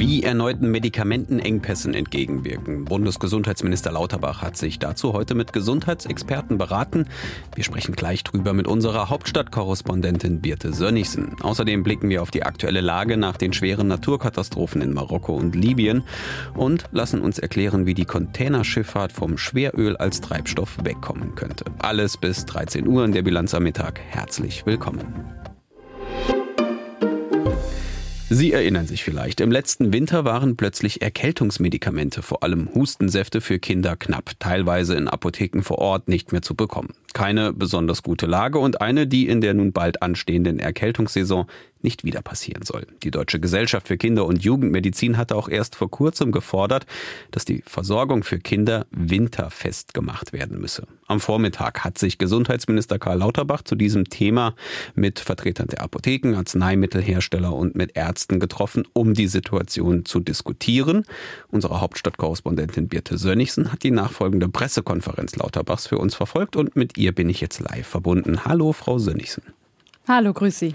Wie erneuten Medikamentenengpässen entgegenwirken. Bundesgesundheitsminister Lauterbach hat sich dazu heute mit Gesundheitsexperten beraten. Wir sprechen gleich drüber mit unserer Hauptstadtkorrespondentin Birte Sönnigsen. Außerdem blicken wir auf die aktuelle Lage nach den schweren Naturkatastrophen in Marokko und Libyen und lassen uns erklären, wie die Containerschifffahrt vom Schweröl als Treibstoff wegkommen könnte. Alles bis 13 Uhr in der Bilanz am Mittag. Herzlich willkommen. Sie erinnern sich vielleicht, im letzten Winter waren plötzlich Erkältungsmedikamente, vor allem Hustensäfte für Kinder knapp, teilweise in Apotheken vor Ort nicht mehr zu bekommen. Keine besonders gute Lage und eine, die in der nun bald anstehenden Erkältungssaison nicht wieder passieren soll. Die Deutsche Gesellschaft für Kinder- und Jugendmedizin hatte auch erst vor kurzem gefordert, dass die Versorgung für Kinder winterfest gemacht werden müsse. Am Vormittag hat sich Gesundheitsminister Karl Lauterbach zu diesem Thema mit Vertretern der Apotheken, Arzneimittelhersteller und mit Ärzten getroffen, um die Situation zu diskutieren. Unsere Hauptstadtkorrespondentin Birte Sönnigsen hat die nachfolgende Pressekonferenz Lauterbachs für uns verfolgt und mit ihr bin ich jetzt live verbunden. Hallo, Frau Sönnigsen. Hallo, grüß Sie.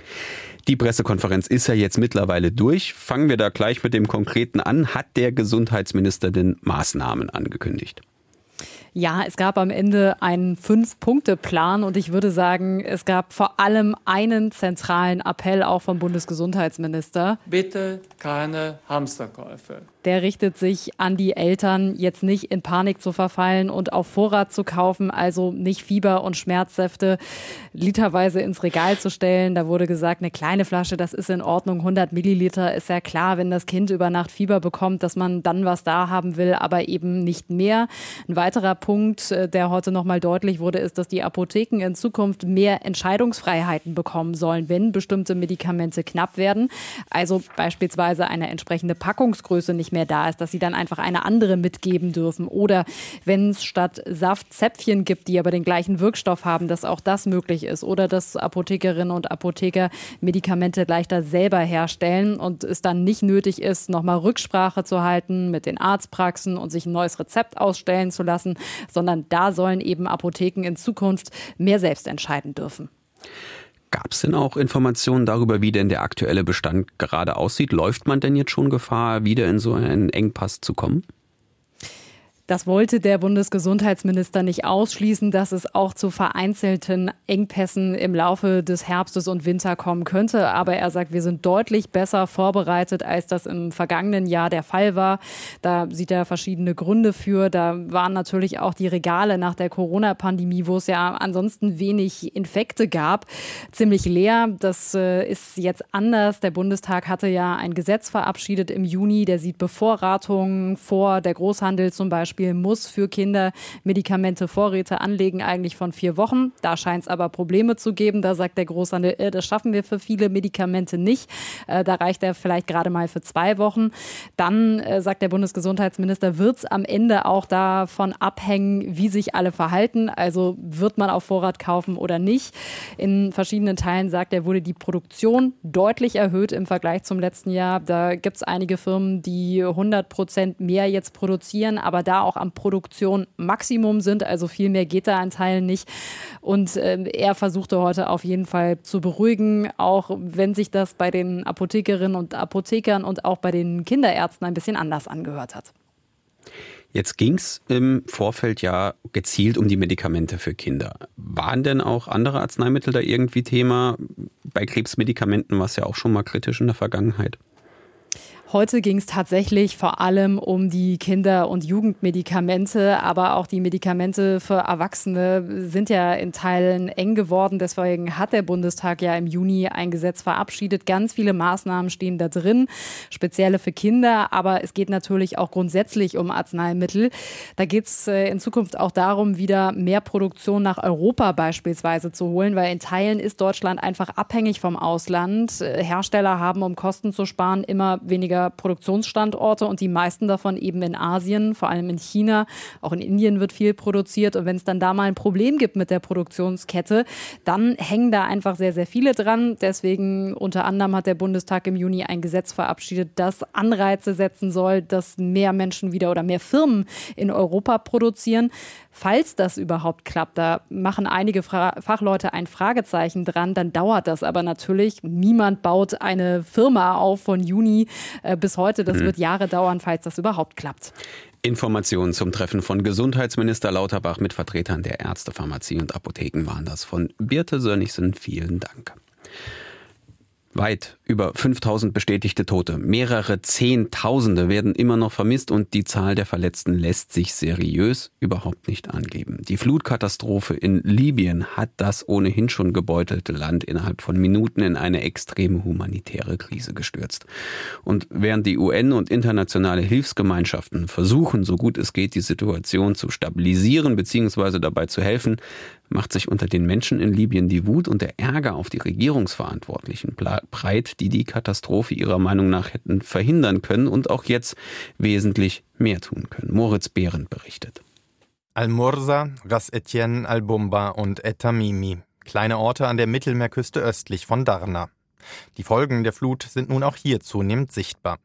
Die Pressekonferenz ist ja jetzt mittlerweile durch. Fangen wir da gleich mit dem Konkreten an. Hat der Gesundheitsminister denn Maßnahmen angekündigt? Ja, es gab am Ende einen Fünf-Punkte-Plan und ich würde sagen, es gab vor allem einen zentralen Appell auch vom Bundesgesundheitsminister. Bitte keine Hamsterkäufe. Der richtet sich an die Eltern, jetzt nicht in Panik zu verfallen und auf Vorrat zu kaufen, also nicht Fieber- und Schmerzsäfte literweise ins Regal zu stellen. Da wurde gesagt, eine kleine Flasche, das ist in Ordnung, 100 Milliliter ist ja klar, wenn das Kind über Nacht Fieber bekommt, dass man dann was da haben will, aber eben nicht mehr. Ein weiterer Punkt, äh, der heute nochmal deutlich wurde, ist, dass die Apotheken in Zukunft mehr Entscheidungsfreiheiten bekommen sollen, wenn bestimmte Medikamente knapp werden. Also beispielsweise eine entsprechende Packungsgröße nicht mehr da ist, dass sie dann einfach eine andere mitgeben dürfen. Oder wenn es statt Saft Zäpfchen gibt, die aber den gleichen Wirkstoff haben, dass auch das möglich ist. Oder dass Apothekerinnen und Apotheker Medikamente leichter selber herstellen und es dann nicht nötig ist, nochmal Rücksprache zu halten mit den Arztpraxen und sich ein neues Rezept ausstellen zu lassen, sondern da sollen eben Apotheken in Zukunft mehr selbst entscheiden dürfen. Gab es denn auch Informationen darüber, wie denn der aktuelle Bestand gerade aussieht? Läuft man denn jetzt schon Gefahr, wieder in so einen Engpass zu kommen? Das wollte der Bundesgesundheitsminister nicht ausschließen, dass es auch zu vereinzelten Engpässen im Laufe des Herbstes und Winter kommen könnte. Aber er sagt, wir sind deutlich besser vorbereitet, als das im vergangenen Jahr der Fall war. Da sieht er verschiedene Gründe für. Da waren natürlich auch die Regale nach der Corona-Pandemie, wo es ja ansonsten wenig Infekte gab, ziemlich leer. Das äh, ist jetzt anders. Der Bundestag hatte ja ein Gesetz verabschiedet im Juni, der sieht Bevorratungen vor, der Großhandel zum Beispiel Beispiel muss für Kinder Medikamente Vorräte anlegen, eigentlich von vier Wochen. Da scheint es aber Probleme zu geben. Da sagt der Großhandel, äh, das schaffen wir für viele Medikamente nicht. Äh, da reicht er vielleicht gerade mal für zwei Wochen. Dann, äh, sagt der Bundesgesundheitsminister, wird es am Ende auch davon abhängen, wie sich alle verhalten. Also wird man auf Vorrat kaufen oder nicht. In verschiedenen Teilen, sagt er, wurde die Produktion deutlich erhöht im Vergleich zum letzten Jahr. Da gibt es einige Firmen, die 100 Prozent mehr jetzt produzieren, aber da auch am Produktion-Maximum sind. Also viel mehr geht da an Teilen nicht. Und äh, er versuchte heute auf jeden Fall zu beruhigen, auch wenn sich das bei den Apothekerinnen und Apothekern und auch bei den Kinderärzten ein bisschen anders angehört hat. Jetzt ging es im Vorfeld ja gezielt um die Medikamente für Kinder. Waren denn auch andere Arzneimittel da irgendwie Thema? Bei Krebsmedikamenten war es ja auch schon mal kritisch in der Vergangenheit. Heute ging es tatsächlich vor allem um die Kinder- und Jugendmedikamente, aber auch die Medikamente für Erwachsene sind ja in Teilen eng geworden. Deswegen hat der Bundestag ja im Juni ein Gesetz verabschiedet. Ganz viele Maßnahmen stehen da drin, spezielle für Kinder, aber es geht natürlich auch grundsätzlich um Arzneimittel. Da geht es äh, in Zukunft auch darum, wieder mehr Produktion nach Europa beispielsweise zu holen, weil in Teilen ist Deutschland einfach abhängig vom Ausland. Hersteller haben, um Kosten zu sparen, immer weniger Produktionsstandorte und die meisten davon eben in Asien, vor allem in China. Auch in Indien wird viel produziert. Und wenn es dann da mal ein Problem gibt mit der Produktionskette, dann hängen da einfach sehr, sehr viele dran. Deswegen unter anderem hat der Bundestag im Juni ein Gesetz verabschiedet, das Anreize setzen soll, dass mehr Menschen wieder oder mehr Firmen in Europa produzieren. Falls das überhaupt klappt, da machen einige Fra Fachleute ein Fragezeichen dran, dann dauert das aber natürlich. Niemand baut eine Firma auf von Juni bis heute. Das mhm. wird Jahre dauern, falls das überhaupt klappt. Informationen zum Treffen von Gesundheitsminister Lauterbach mit Vertretern der Ärzte, Pharmazie und Apotheken waren das von Birte Sönnigsen. Vielen Dank. Weit über 5000 bestätigte Tote, mehrere Zehntausende werden immer noch vermisst und die Zahl der Verletzten lässt sich seriös überhaupt nicht angeben. Die Flutkatastrophe in Libyen hat das ohnehin schon gebeutelte Land innerhalb von Minuten in eine extreme humanitäre Krise gestürzt. Und während die UN und internationale Hilfsgemeinschaften versuchen, so gut es geht, die Situation zu stabilisieren bzw. dabei zu helfen, macht sich unter den Menschen in Libyen die Wut und der Ärger auf die Regierungsverantwortlichen breit, die die Katastrophe ihrer Meinung nach hätten verhindern können und auch jetzt wesentlich mehr tun können. Moritz Behrendt berichtet. Al-Mursa, Ras Etienne, Al-Bumba und Etamimi, kleine Orte an der Mittelmeerküste östlich von Darna. Die Folgen der Flut sind nun auch hier zunehmend sichtbar.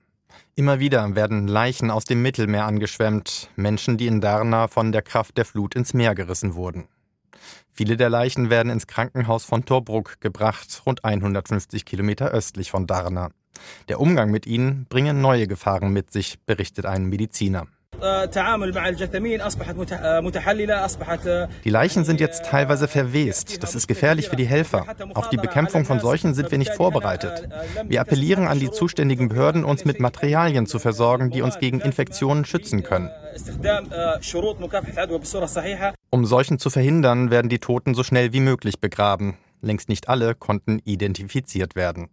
Immer wieder werden Leichen aus dem Mittelmeer angeschwemmt, Menschen, die in Darna von der Kraft der Flut ins Meer gerissen wurden. Viele der Leichen werden ins Krankenhaus von Torbruck gebracht, rund 150 Kilometer östlich von Darna. Der Umgang mit ihnen bringe neue Gefahren mit sich, berichtet ein Mediziner. Die Leichen sind jetzt teilweise verwest. Das ist gefährlich für die Helfer. Auf die Bekämpfung von Seuchen sind wir nicht vorbereitet. Wir appellieren an die zuständigen Behörden, uns mit Materialien zu versorgen, die uns gegen Infektionen schützen können. Um Seuchen zu verhindern, werden die Toten so schnell wie möglich begraben. Längst nicht alle konnten identifiziert werden.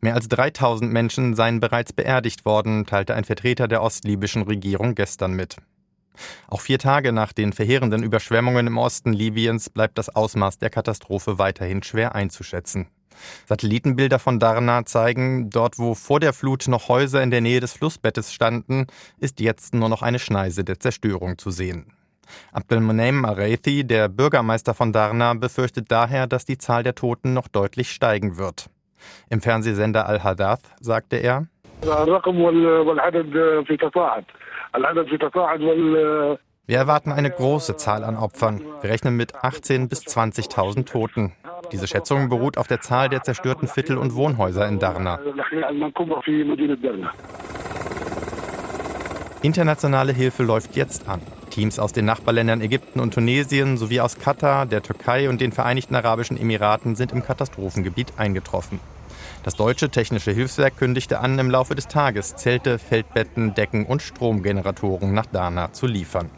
Mehr als 3000 Menschen seien bereits beerdigt worden, teilte ein Vertreter der ostlibyschen Regierung gestern mit. Auch vier Tage nach den verheerenden Überschwemmungen im Osten Libyens bleibt das Ausmaß der Katastrophe weiterhin schwer einzuschätzen. Satellitenbilder von Darna zeigen, dort wo vor der Flut noch Häuser in der Nähe des Flussbettes standen, ist jetzt nur noch eine Schneise der Zerstörung zu sehen. Abdelmonem Areithi, der Bürgermeister von Darna, befürchtet daher, dass die Zahl der Toten noch deutlich steigen wird. Im Fernsehsender Al-Hadath sagte er, wir erwarten eine große Zahl an Opfern. Wir rechnen mit 18.000 bis 20.000 Toten. Diese Schätzung beruht auf der Zahl der zerstörten Viertel und Wohnhäuser in Darna. Internationale Hilfe läuft jetzt an. Teams aus den Nachbarländern Ägypten und Tunesien sowie aus Katar, der Türkei und den Vereinigten Arabischen Emiraten sind im Katastrophengebiet eingetroffen. Das deutsche Technische Hilfswerk kündigte an, im Laufe des Tages Zelte, Feldbetten, Decken und Stromgeneratoren nach Dana zu liefern.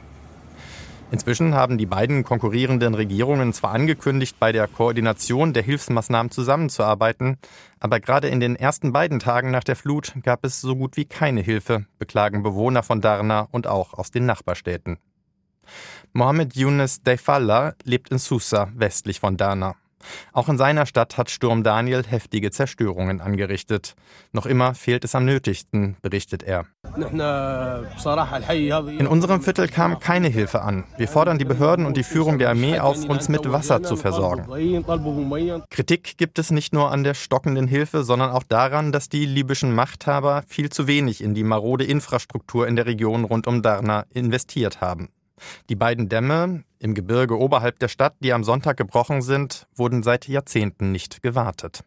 Inzwischen haben die beiden konkurrierenden Regierungen zwar angekündigt, bei der Koordination der Hilfsmaßnahmen zusammenzuarbeiten, aber gerade in den ersten beiden Tagen nach der Flut gab es so gut wie keine Hilfe, beklagen Bewohner von Darna und auch aus den Nachbarstädten. Mohammed Younes Deifallah lebt in Susa, westlich von Darna. Auch in seiner Stadt hat Sturm Daniel heftige Zerstörungen angerichtet. Noch immer fehlt es am nötigsten, berichtet er. In unserem Viertel kam keine Hilfe an. Wir fordern die Behörden und die Führung der Armee auf, uns mit Wasser zu versorgen. Kritik gibt es nicht nur an der stockenden Hilfe, sondern auch daran, dass die libyschen Machthaber viel zu wenig in die marode Infrastruktur in der Region rund um Darna investiert haben. Die beiden Dämme im Gebirge oberhalb der Stadt, die am Sonntag gebrochen sind, wurden seit Jahrzehnten nicht gewartet.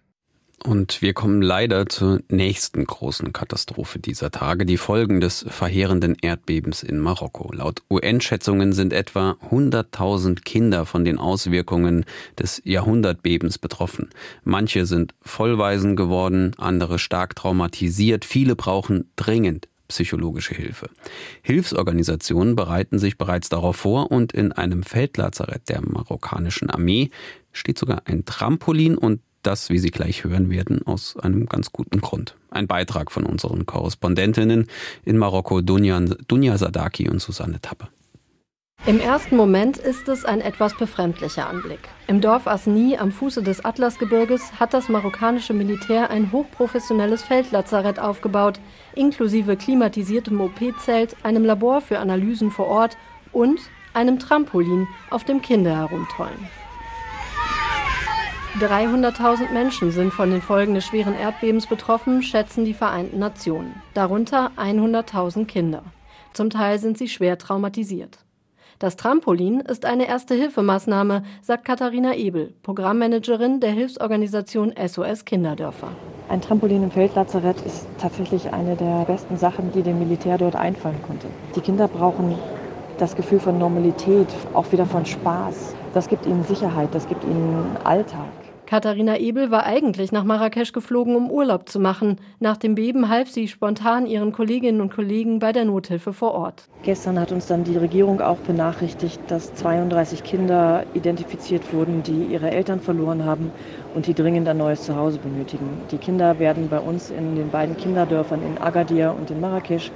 Und wir kommen leider zur nächsten großen Katastrophe dieser Tage, die Folgen des verheerenden Erdbebens in Marokko. Laut UN-Schätzungen sind etwa 100.000 Kinder von den Auswirkungen des Jahrhundertbebens betroffen. Manche sind vollweisen geworden, andere stark traumatisiert, viele brauchen dringend psychologische Hilfe. Hilfsorganisationen bereiten sich bereits darauf vor und in einem Feldlazarett der marokkanischen Armee steht sogar ein Trampolin und das, wie Sie gleich hören werden, aus einem ganz guten Grund. Ein Beitrag von unseren Korrespondentinnen in Marokko, Dunja, Dunja Sadaki und Susanne Tappe. Im ersten Moment ist es ein etwas befremdlicher Anblick. Im Dorf Asni am Fuße des Atlasgebirges hat das marokkanische Militär ein hochprofessionelles Feldlazarett aufgebaut, inklusive klimatisiertem OP-Zelt, einem Labor für Analysen vor Ort und einem Trampolin, auf dem Kinder herumtollen. 300.000 Menschen sind von den Folgen des schweren Erdbebens betroffen, schätzen die Vereinten Nationen. Darunter 100.000 Kinder. Zum Teil sind sie schwer traumatisiert. Das Trampolin ist eine Erste-Hilfemaßnahme, sagt Katharina Ebel, Programmmanagerin der Hilfsorganisation SOS Kinderdörfer. Ein Trampolin im Feldlazarett ist tatsächlich eine der besten Sachen, die dem Militär dort einfallen konnte. Die Kinder brauchen das Gefühl von Normalität, auch wieder von Spaß. Das gibt ihnen Sicherheit, das gibt ihnen Alltag. Katharina Ebel war eigentlich nach Marrakesch geflogen, um Urlaub zu machen. Nach dem Beben half sie spontan ihren Kolleginnen und Kollegen bei der Nothilfe vor Ort. Gestern hat uns dann die Regierung auch benachrichtigt, dass 32 Kinder identifiziert wurden, die ihre Eltern verloren haben und die dringend ein neues Zuhause benötigen. Die Kinder werden bei uns in den beiden Kinderdörfern in Agadir und in Marrakesch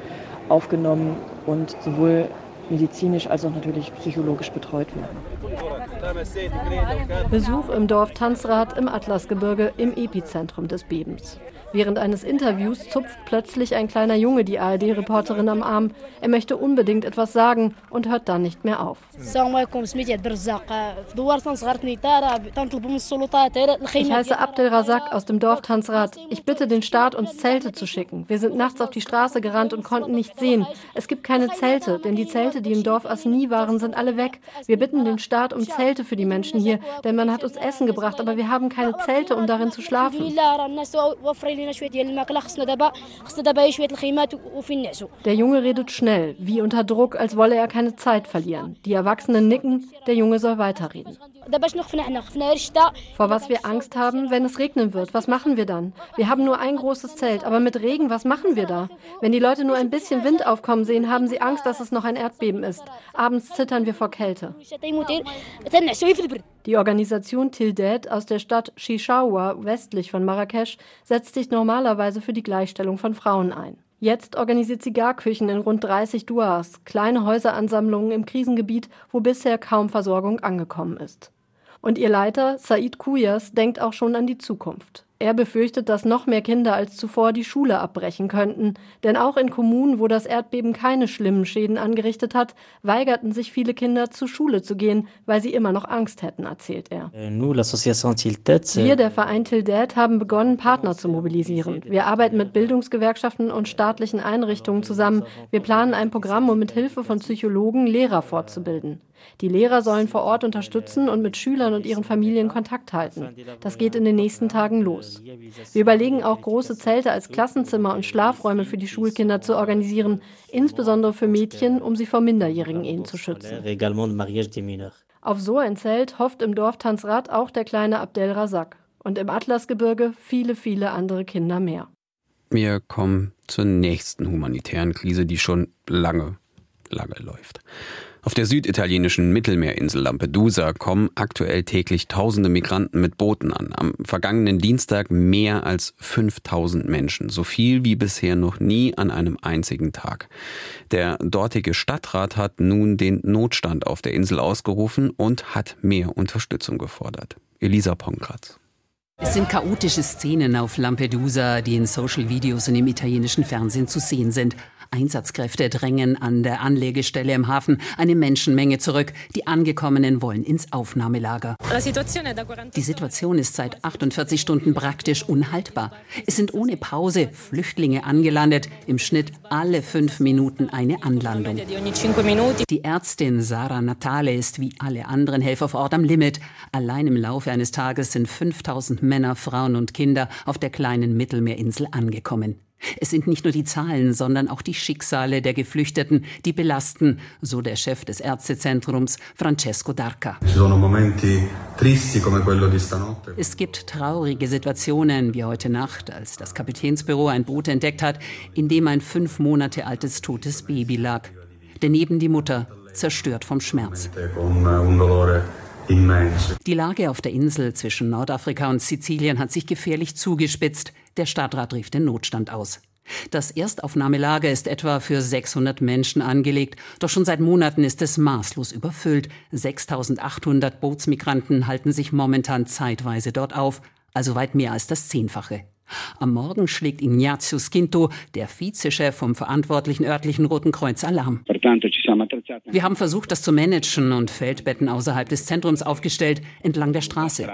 aufgenommen und sowohl medizinisch als auch natürlich psychologisch betreut werden. Besuch im Dorf Tanzrad im Atlasgebirge im Epizentrum des Bebens. Während eines Interviews zupft plötzlich ein kleiner Junge die ARD-Reporterin am Arm. Er möchte unbedingt etwas sagen und hört dann nicht mehr auf. Ich heiße Abdel Razak aus dem Dorf Tanzrad. Ich bitte den Staat, uns Zelte zu schicken. Wir sind nachts auf die Straße gerannt und konnten nichts sehen. Es gibt keine Zelte, denn die Zelte, die im Dorf Asni waren, sind alle weg. Wir bitten den Staat um Zelte für die Menschen hier, denn man hat uns Essen gebracht, aber wir haben keine Zelte, um darin zu schlafen. Der Junge redet schnell, wie unter Druck, als wolle er keine Zeit verlieren. Die Erwachsenen nicken, der Junge soll weiterreden. Vor was wir Angst haben, wenn es regnen wird, was machen wir dann? Wir haben nur ein großes Zelt, aber mit Regen, was machen wir da? Wenn die Leute nur ein bisschen Wind aufkommen sehen, haben sie Angst, dass es noch ein Erdbeben ist. Abends zittern wir vor Kälte. Die Organisation Tildet aus der Stadt Shishawa westlich von Marrakesch setzt sich normalerweise für die Gleichstellung von Frauen ein. Jetzt organisiert sie Garküchen in rund 30 Duas, kleine Häuseransammlungen im Krisengebiet, wo bisher kaum Versorgung angekommen ist. Und ihr Leiter, Said Kuyas, denkt auch schon an die Zukunft. Er befürchtet, dass noch mehr Kinder als zuvor die Schule abbrechen könnten. Denn auch in Kommunen, wo das Erdbeben keine schlimmen Schäden angerichtet hat, weigerten sich viele Kinder zur Schule zu gehen, weil sie immer noch Angst hätten, erzählt er. Äh, Wir, äh, der Verein Tildet, haben begonnen, Partner zu mobilisieren. Wir arbeiten mit Bildungsgewerkschaften und staatlichen Einrichtungen zusammen. Wir planen ein Programm, um mit Hilfe von Psychologen Lehrer fortzubilden. Die Lehrer sollen vor Ort unterstützen und mit Schülern und ihren Familien Kontakt halten. Das geht in den nächsten Tagen los. Wir überlegen auch, große Zelte als Klassenzimmer und Schlafräume für die Schulkinder zu organisieren, insbesondere für Mädchen, um sie vor minderjährigen Ehen zu schützen. Auf so ein Zelt hofft im Dorf Tansrad auch der kleine Abdel Razak und im Atlasgebirge viele, viele andere Kinder mehr. Wir kommen zur nächsten humanitären Krise, die schon lange, lange läuft. Auf der süditalienischen Mittelmeerinsel Lampedusa kommen aktuell täglich tausende Migranten mit Booten an. Am vergangenen Dienstag mehr als 5000 Menschen. So viel wie bisher noch nie an einem einzigen Tag. Der dortige Stadtrat hat nun den Notstand auf der Insel ausgerufen und hat mehr Unterstützung gefordert. Elisa Pongratz. Es sind chaotische Szenen auf Lampedusa, die in Social Videos und im italienischen Fernsehen zu sehen sind. Einsatzkräfte drängen an der Anlegestelle im Hafen eine Menschenmenge zurück. Die Angekommenen wollen ins Aufnahmelager. Die Situation ist seit 48 Stunden praktisch unhaltbar. Es sind ohne Pause Flüchtlinge angelandet, im Schnitt alle fünf Minuten eine Anlandung. Die Ärztin Sarah Natale ist wie alle anderen Helfer vor Ort am Limit. Allein im Laufe eines Tages sind 5000 Männer, Frauen und Kinder auf der kleinen Mittelmeerinsel angekommen. Es sind nicht nur die Zahlen, sondern auch die Schicksale der Geflüchteten, die belasten, so der Chef des Ärztezentrums Francesco Darca. Es gibt traurige Situationen, wie heute Nacht, als das Kapitänsbüro ein Boot entdeckt hat, in dem ein fünf Monate altes totes Baby lag. Daneben die Mutter, zerstört vom Schmerz. Die Lage auf der Insel zwischen Nordafrika und Sizilien hat sich gefährlich zugespitzt. Der Stadtrat rief den Notstand aus. Das Erstaufnahmelager ist etwa für 600 Menschen angelegt, doch schon seit Monaten ist es maßlos überfüllt. 6800 Bootsmigranten halten sich momentan zeitweise dort auf, also weit mehr als das Zehnfache. Am Morgen schlägt Ignazio Skinto, der Vizechef vom verantwortlichen örtlichen Roten Kreuz, Alarm. Wir haben versucht, das zu managen und Feldbetten außerhalb des Zentrums aufgestellt, entlang der Straße.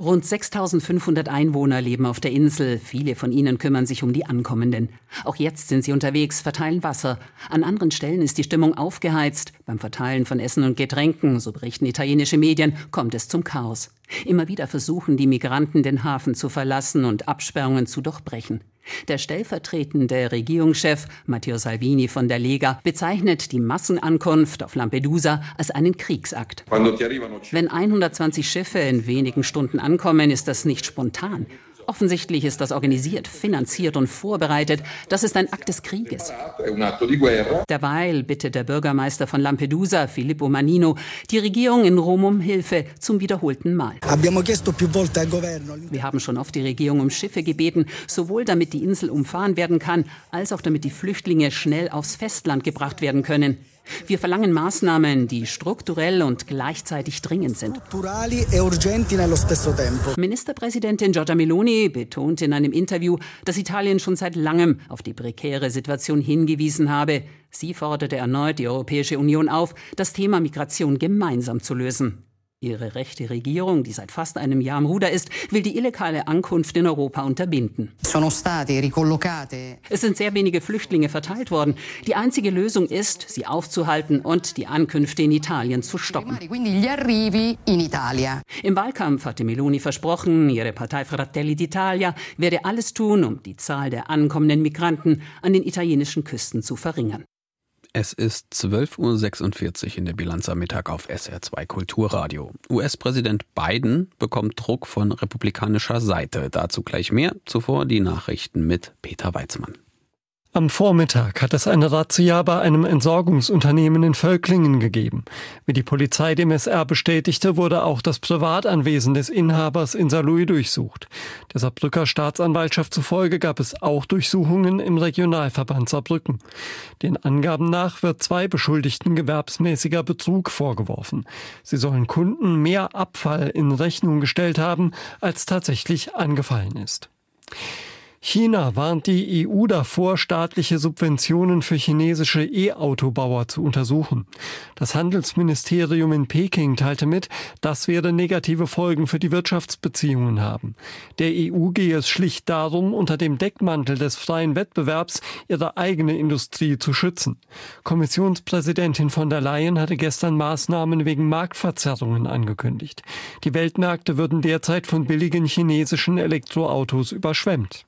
Rund 6500 Einwohner leben auf der Insel. Viele von ihnen kümmern sich um die Ankommenden. Auch jetzt sind sie unterwegs, verteilen Wasser. An anderen Stellen ist die Stimmung aufgeheizt. Beim Verteilen von Essen und Getränken, so berichten italienische Medien, kommt es zum Chaos. Immer wieder versuchen die Migranten, den Hafen zu verlassen und Absperrungen zu durchbrechen. Der stellvertretende Regierungschef Matteo Salvini von der Lega bezeichnet die Massenankunft auf Lampedusa als einen Kriegsakt. Wenn 120 Schiffe in wenigen Stunden ankommen, ist das nicht spontan. Offensichtlich ist das organisiert, finanziert und vorbereitet. Das ist ein Akt des Krieges. Derweil bittet der Bürgermeister von Lampedusa, Filippo Manino, die Regierung in Rom um Hilfe zum wiederholten Mal. Wir haben schon oft die Regierung um Schiffe gebeten, sowohl damit die Insel umfahren werden kann, als auch damit die Flüchtlinge schnell aufs Festland gebracht werden können. Wir verlangen Maßnahmen, die strukturell und gleichzeitig dringend sind. E Ministerpräsidentin Giorgia Meloni betonte in einem Interview, dass Italien schon seit langem auf die prekäre Situation hingewiesen habe. Sie forderte erneut die Europäische Union auf, das Thema Migration gemeinsam zu lösen. Ihre rechte Regierung, die seit fast einem Jahr am Ruder ist, will die illegale Ankunft in Europa unterbinden. Es sind sehr wenige Flüchtlinge verteilt worden. Die einzige Lösung ist, sie aufzuhalten und die Ankünfte in Italien zu stoppen. Im Wahlkampf hatte Meloni versprochen, ihre Partei Fratelli d'Italia werde alles tun, um die Zahl der ankommenden Migranten an den italienischen Küsten zu verringern. Es ist 12.46 Uhr in der Bilanz am Mittag auf SR2 Kulturradio. US-Präsident Biden bekommt Druck von republikanischer Seite. Dazu gleich mehr. Zuvor die Nachrichten mit Peter Weizmann. Am Vormittag hat es eine Razzia bei einem Entsorgungsunternehmen in Völklingen gegeben. Wie die Polizei dem SR bestätigte, wurde auch das Privatanwesen des Inhabers in Saarlouis durchsucht. Der Saarbrücker Staatsanwaltschaft zufolge gab es auch Durchsuchungen im Regionalverband Saarbrücken. Den Angaben nach wird zwei Beschuldigten gewerbsmäßiger Betrug vorgeworfen. Sie sollen Kunden mehr Abfall in Rechnung gestellt haben, als tatsächlich angefallen ist. China warnt die EU davor, staatliche Subventionen für chinesische E-Autobauer zu untersuchen. Das Handelsministerium in Peking teilte mit, das werde negative Folgen für die Wirtschaftsbeziehungen haben. Der EU gehe es schlicht darum, unter dem Deckmantel des freien Wettbewerbs ihre eigene Industrie zu schützen. Kommissionspräsidentin von der Leyen hatte gestern Maßnahmen wegen Marktverzerrungen angekündigt. Die Weltmärkte würden derzeit von billigen chinesischen Elektroautos überschwemmt.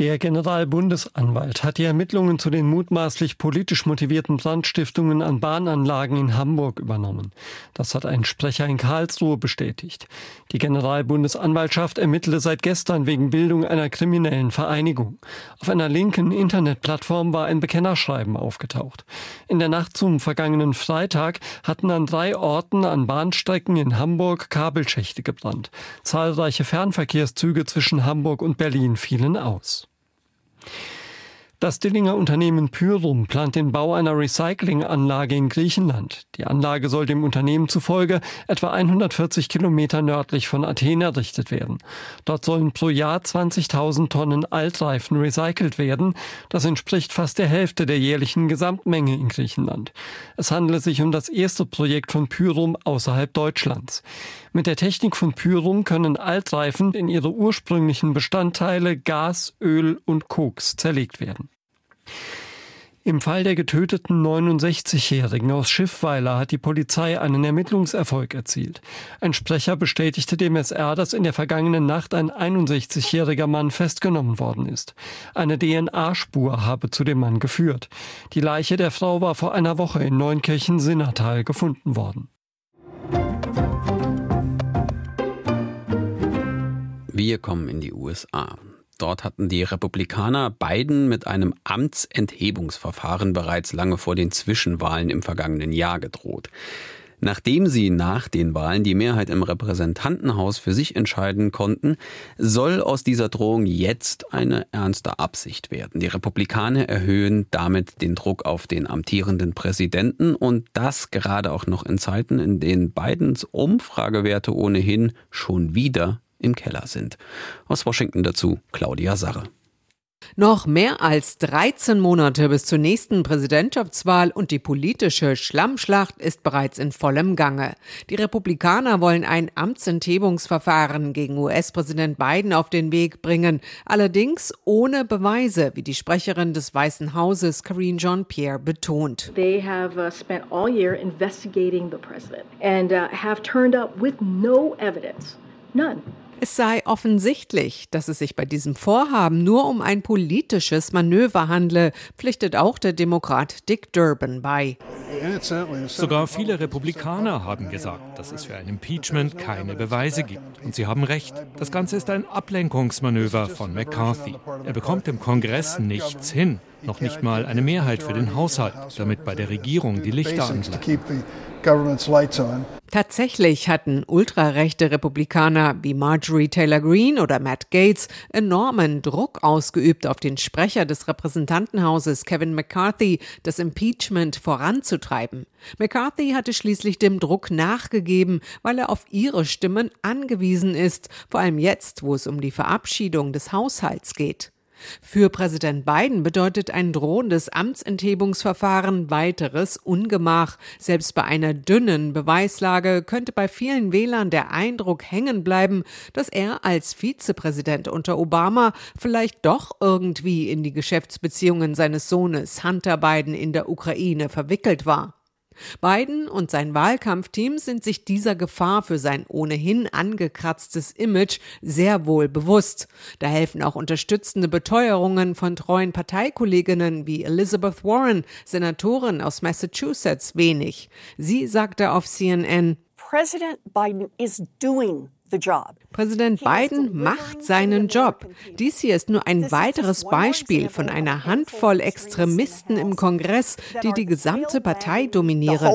Der Generalbundesanwalt hat die Ermittlungen zu den mutmaßlich politisch motivierten Brandstiftungen an Bahnanlagen in Hamburg übernommen. Das hat ein Sprecher in Karlsruhe bestätigt. Die Generalbundesanwaltschaft ermittle seit gestern wegen Bildung einer kriminellen Vereinigung. Auf einer linken Internetplattform war ein Bekennerschreiben aufgetaucht. In der Nacht zum vergangenen Freitag hatten an drei Orten an Bahnstrecken in Hamburg Kabelschächte gebrannt. Zahlreiche Fernverkehrszüge zwischen Hamburg und Berlin fielen aus. Das Dillinger Unternehmen Pyrum plant den Bau einer Recyclinganlage in Griechenland. Die Anlage soll dem Unternehmen zufolge etwa 140 Kilometer nördlich von Athen errichtet werden. Dort sollen pro Jahr 20.000 Tonnen Altreifen recycelt werden. Das entspricht fast der Hälfte der jährlichen Gesamtmenge in Griechenland. Es handelt sich um das erste Projekt von Pyrum außerhalb Deutschlands. Mit der Technik von Pyrum können Altreifen in ihre ursprünglichen Bestandteile Gas, Öl und Koks zerlegt werden. Im Fall der getöteten 69-Jährigen aus Schiffweiler hat die Polizei einen Ermittlungserfolg erzielt. Ein Sprecher bestätigte dem SR, dass in der vergangenen Nacht ein 61-jähriger Mann festgenommen worden ist. Eine DNA-Spur habe zu dem Mann geführt. Die Leiche der Frau war vor einer Woche in Neunkirchen-Sinnertal gefunden worden. Wir kommen in die USA. Dort hatten die Republikaner Biden mit einem Amtsenthebungsverfahren bereits lange vor den Zwischenwahlen im vergangenen Jahr gedroht. Nachdem sie nach den Wahlen die Mehrheit im Repräsentantenhaus für sich entscheiden konnten, soll aus dieser Drohung jetzt eine ernste Absicht werden. Die Republikaner erhöhen damit den Druck auf den amtierenden Präsidenten und das gerade auch noch in Zeiten, in denen Bidens Umfragewerte ohnehin schon wieder im Keller sind. Aus Washington dazu Claudia Sarre. Noch mehr als 13 Monate bis zur nächsten Präsidentschaftswahl und die politische Schlammschlacht ist bereits in vollem Gange. Die Republikaner wollen ein Amtsenthebungsverfahren gegen US-Präsident Biden auf den Weg bringen, allerdings ohne Beweise, wie die Sprecherin des Weißen Hauses Karine Jean-Pierre betont. They have uh, spent all year investigating the president and uh, have turned up with no evidence. None. Es sei offensichtlich, dass es sich bei diesem Vorhaben nur um ein politisches Manöver handle, pflichtet auch der Demokrat Dick Durbin bei. Sogar viele Republikaner haben gesagt, dass es für ein Impeachment keine Beweise gibt. Und sie haben recht. Das Ganze ist ein Ablenkungsmanöver von McCarthy. Er bekommt im Kongress nichts hin. Noch nicht mal eine Mehrheit für den Haushalt, damit bei der Regierung die Lichter anbleiben. Tatsächlich hatten ultrarechte Republikaner wie Marjorie Taylor Greene oder Matt Gates enormen Druck ausgeübt auf den Sprecher des Repräsentantenhauses Kevin McCarthy, das Impeachment voranzutreiben. McCarthy hatte schließlich dem Druck nachgegeben, weil er auf ihre Stimmen angewiesen ist, vor allem jetzt, wo es um die Verabschiedung des Haushalts geht. Für Präsident Biden bedeutet ein drohendes Amtsenthebungsverfahren weiteres Ungemach. Selbst bei einer dünnen Beweislage könnte bei vielen Wählern der Eindruck hängen bleiben, dass er als Vizepräsident unter Obama vielleicht doch irgendwie in die Geschäftsbeziehungen seines Sohnes Hunter Biden in der Ukraine verwickelt war. Biden und sein Wahlkampfteam sind sich dieser Gefahr für sein ohnehin angekratztes Image sehr wohl bewusst. Da helfen auch unterstützende Beteuerungen von treuen Parteikolleginnen wie Elizabeth Warren, Senatorin aus Massachusetts, wenig. Sie sagte auf CNN, President Biden is doing Präsident Biden macht seinen Job. Dies hier ist nur ein weiteres Beispiel von einer Handvoll Extremisten im Kongress, die die gesamte Partei dominieren.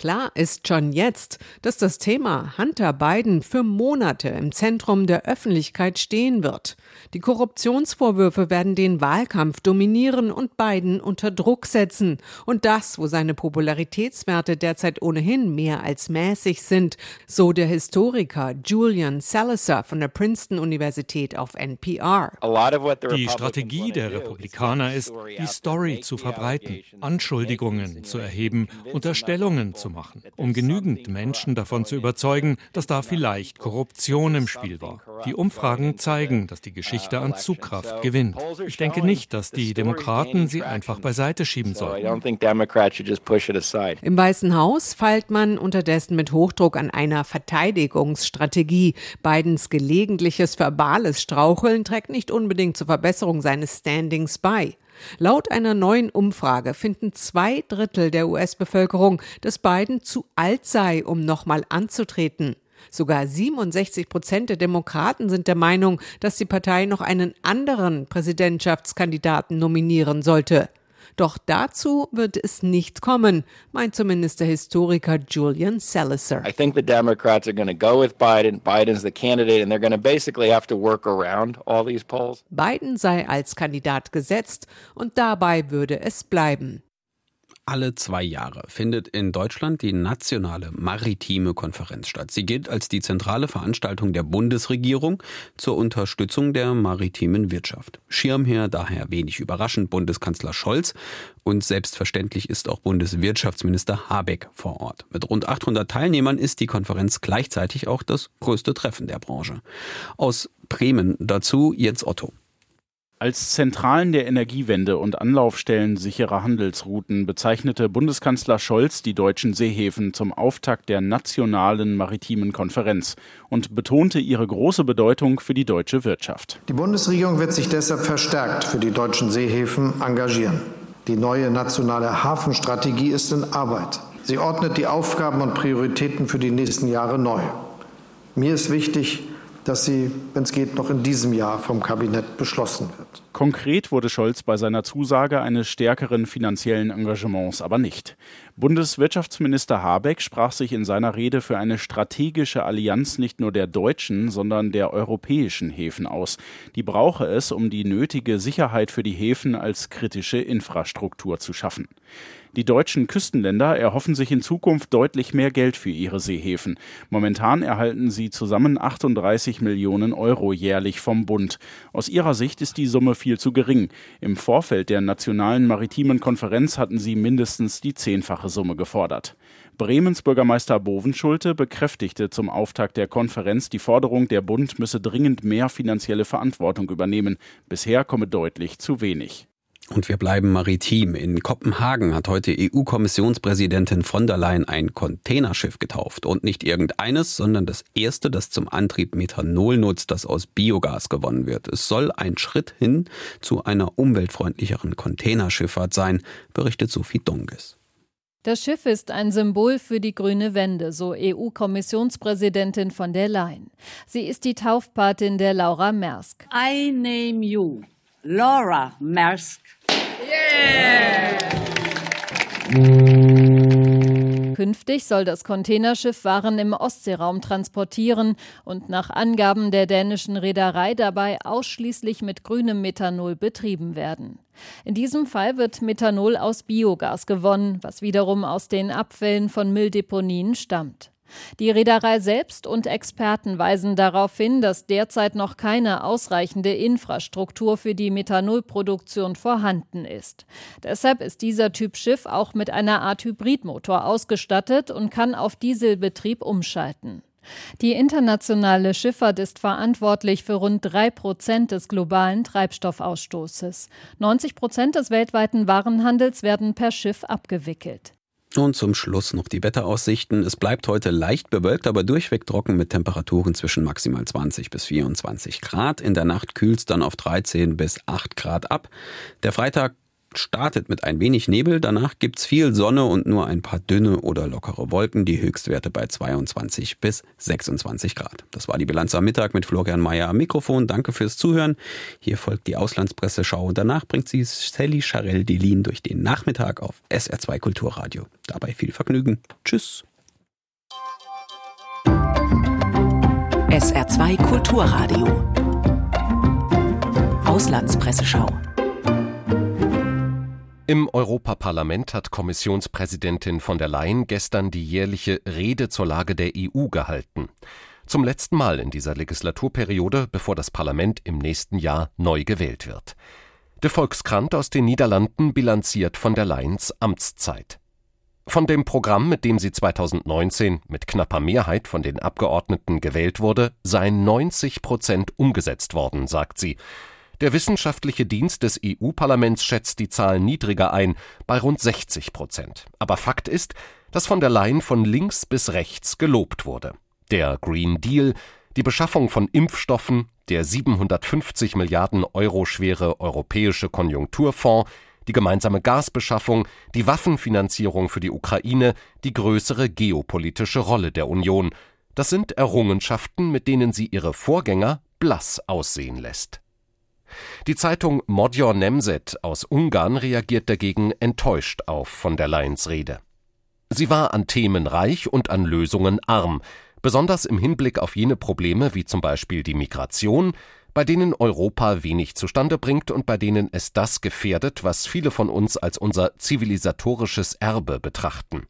Klar ist schon jetzt, dass das Thema Hunter Biden für Monate im Zentrum der Öffentlichkeit stehen wird. Die Korruptionsvorwürfe werden den Wahlkampf dominieren und Biden unter Druck setzen. Und das, wo seine Popularitätswerte derzeit ohnehin mehr als mäßig sind, so der Historiker Julian Salazar von der Princeton Universität auf NPR. Die Strategie der Republikaner ist, die Story zu verbreiten, Anschuldigungen zu erheben, Unterstellungen zu machen, um genügend Menschen davon zu überzeugen, dass da vielleicht Korruption im Spiel war. Die Umfragen zeigen, dass die Geschichte an Zugkraft gewinnt. Ich denke nicht, dass die Demokraten sie einfach beiseite schieben sollten. Im Weißen Haus feilt man unterdessen mit Hochdruck an einer Verteidigungsstrategie. Bidens gelegentliches verbales Straucheln trägt nicht unbedingt zur Verbesserung seines Standings bei. Laut einer neuen Umfrage finden zwei Drittel der US-Bevölkerung, dass Biden zu alt sei, um nochmal anzutreten. Sogar 67 Prozent der Demokraten sind der Meinung, dass die Partei noch einen anderen Präsidentschaftskandidaten nominieren sollte. Doch dazu wird es nicht kommen, meint zumindest der Historiker Julian Salazar. I think the Democrats are going to go with Biden. Biden's the candidate and they're going to basically have to work around all these polls. Biden sei als Kandidat gesetzt und dabei würde es bleiben. Alle zwei Jahre findet in Deutschland die nationale maritime Konferenz statt. Sie gilt als die zentrale Veranstaltung der Bundesregierung zur Unterstützung der maritimen Wirtschaft. Schirmherr daher wenig überraschend Bundeskanzler Scholz und selbstverständlich ist auch Bundeswirtschaftsminister Habeck vor Ort. Mit rund 800 Teilnehmern ist die Konferenz gleichzeitig auch das größte Treffen der Branche. Aus Bremen dazu Jens Otto. Als Zentralen der Energiewende und Anlaufstellen sicherer Handelsrouten bezeichnete Bundeskanzler Scholz die deutschen Seehäfen zum Auftakt der nationalen maritimen Konferenz und betonte ihre große Bedeutung für die deutsche Wirtschaft. Die Bundesregierung wird sich deshalb verstärkt für die deutschen Seehäfen engagieren. Die neue nationale Hafenstrategie ist in Arbeit. Sie ordnet die Aufgaben und Prioritäten für die nächsten Jahre neu. Mir ist wichtig, dass sie, wenn es geht, noch in diesem Jahr vom Kabinett beschlossen wird. Konkret wurde Scholz bei seiner Zusage eines stärkeren finanziellen Engagements aber nicht. Bundeswirtschaftsminister Habeck sprach sich in seiner Rede für eine strategische Allianz nicht nur der deutschen, sondern der europäischen Häfen aus. Die brauche es, um die nötige Sicherheit für die Häfen als kritische Infrastruktur zu schaffen. Die deutschen Küstenländer erhoffen sich in Zukunft deutlich mehr Geld für ihre Seehäfen. Momentan erhalten sie zusammen 38 Millionen Euro jährlich vom Bund. Aus ihrer Sicht ist die Summe viel zu gering. Im Vorfeld der Nationalen Maritimen Konferenz hatten sie mindestens die zehnfache Summe gefordert. Bremens Bürgermeister Bovenschulte bekräftigte zum Auftakt der Konferenz die Forderung, der Bund müsse dringend mehr finanzielle Verantwortung übernehmen. Bisher komme deutlich zu wenig. Und wir bleiben maritim. In Kopenhagen hat heute EU-Kommissionspräsidentin von der Leyen ein Containerschiff getauft. Und nicht irgendeines, sondern das erste, das zum Antrieb Methanol nutzt, das aus Biogas gewonnen wird. Es soll ein Schritt hin zu einer umweltfreundlicheren Containerschifffahrt sein, berichtet Sophie Donges. Das Schiff ist ein Symbol für die grüne Wende, so EU-Kommissionspräsidentin von der Leyen. Sie ist die Taufpatin der Laura Maersk. I name you Laura Künftig soll das Containerschiff Waren im Ostseeraum transportieren und nach Angaben der dänischen Reederei dabei ausschließlich mit grünem Methanol betrieben werden. In diesem Fall wird Methanol aus Biogas gewonnen, was wiederum aus den Abfällen von Mülldeponien stammt. Die Reederei selbst und Experten weisen darauf hin, dass derzeit noch keine ausreichende Infrastruktur für die Methanolproduktion vorhanden ist. Deshalb ist dieser Typ Schiff auch mit einer Art Hybridmotor ausgestattet und kann auf Dieselbetrieb umschalten. Die internationale Schifffahrt ist verantwortlich für rund drei Prozent des globalen Treibstoffausstoßes. 90 Prozent des weltweiten Warenhandels werden per Schiff abgewickelt. Und zum Schluss noch die Wetteraussichten. Es bleibt heute leicht bewölkt, aber durchweg trocken mit Temperaturen zwischen maximal 20 bis 24 Grad. In der Nacht kühlt es dann auf 13 bis 8 Grad ab. Der Freitag startet mit ein wenig Nebel, danach gibt's viel Sonne und nur ein paar dünne oder lockere Wolken, die Höchstwerte bei 22 bis 26 Grad. Das war die Bilanz am Mittag mit Florian Mayer am Mikrofon. Danke fürs Zuhören. Hier folgt die Auslandspresseschau und danach bringt sie Sally Charell Delin durch den Nachmittag auf SR2 Kulturradio. Dabei viel Vergnügen. Tschüss. SR2 Kulturradio. Auslandspresseschau. Im Europaparlament hat Kommissionspräsidentin von der Leyen gestern die jährliche Rede zur Lage der EU gehalten. Zum letzten Mal in dieser Legislaturperiode, bevor das Parlament im nächsten Jahr neu gewählt wird. Der Volkskrant aus den Niederlanden bilanziert von der Leyens Amtszeit. Von dem Programm, mit dem sie 2019 mit knapper Mehrheit von den Abgeordneten gewählt wurde, seien 90 Prozent umgesetzt worden, sagt sie. Der wissenschaftliche Dienst des EU-Parlaments schätzt die Zahl niedriger ein, bei rund 60 Prozent. Aber Fakt ist, dass von der Leyen von links bis rechts gelobt wurde. Der Green Deal, die Beschaffung von Impfstoffen, der 750 Milliarden Euro schwere europäische Konjunkturfonds, die gemeinsame Gasbeschaffung, die Waffenfinanzierung für die Ukraine, die größere geopolitische Rolle der Union. Das sind Errungenschaften, mit denen sie ihre Vorgänger blass aussehen lässt. Die Zeitung Modjor Nemzet aus Ungarn reagiert dagegen enttäuscht auf von der Leyens Rede. Sie war an Themen reich und an Lösungen arm, besonders im Hinblick auf jene Probleme wie zum Beispiel die Migration, bei denen Europa wenig zustande bringt und bei denen es das gefährdet, was viele von uns als unser zivilisatorisches Erbe betrachten.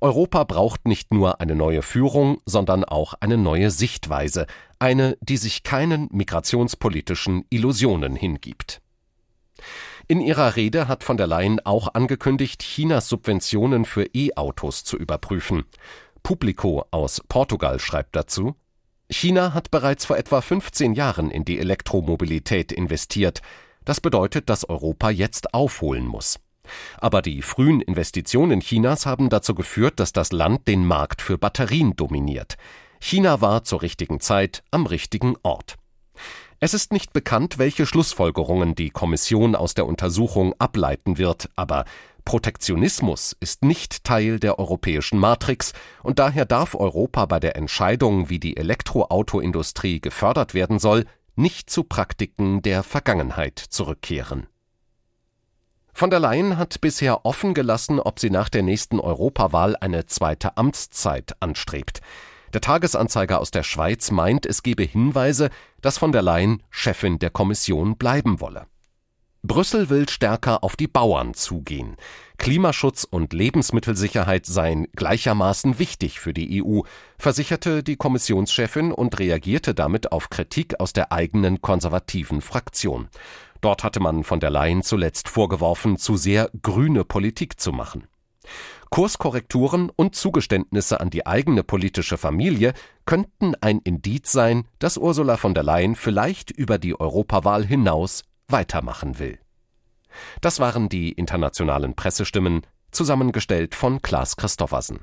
Europa braucht nicht nur eine neue Führung, sondern auch eine neue Sichtweise, eine, die sich keinen migrationspolitischen Illusionen hingibt. In ihrer Rede hat von der Leyen auch angekündigt, Chinas Subventionen für E-Autos zu überprüfen. Publico aus Portugal schreibt dazu, China hat bereits vor etwa 15 Jahren in die Elektromobilität investiert. Das bedeutet, dass Europa jetzt aufholen muss. Aber die frühen Investitionen Chinas haben dazu geführt, dass das Land den Markt für Batterien dominiert. China war zur richtigen Zeit am richtigen Ort. Es ist nicht bekannt, welche Schlussfolgerungen die Kommission aus der Untersuchung ableiten wird, aber Protektionismus ist nicht Teil der europäischen Matrix und daher darf Europa bei der Entscheidung, wie die Elektroautoindustrie gefördert werden soll, nicht zu Praktiken der Vergangenheit zurückkehren. Von der Leyen hat bisher offen gelassen, ob sie nach der nächsten Europawahl eine zweite Amtszeit anstrebt. Der Tagesanzeiger aus der Schweiz meint, es gebe Hinweise, dass von der Leyen Chefin der Kommission bleiben wolle. Brüssel will stärker auf die Bauern zugehen. Klimaschutz und Lebensmittelsicherheit seien gleichermaßen wichtig für die EU, versicherte die Kommissionschefin und reagierte damit auf Kritik aus der eigenen konservativen Fraktion. Dort hatte man von der Leyen zuletzt vorgeworfen, zu sehr grüne Politik zu machen. Kurskorrekturen und Zugeständnisse an die eigene politische Familie könnten ein Indiz sein, dass Ursula von der Leyen vielleicht über die Europawahl hinaus weitermachen will. Das waren die internationalen Pressestimmen, zusammengestellt von Klaas Christoffersen.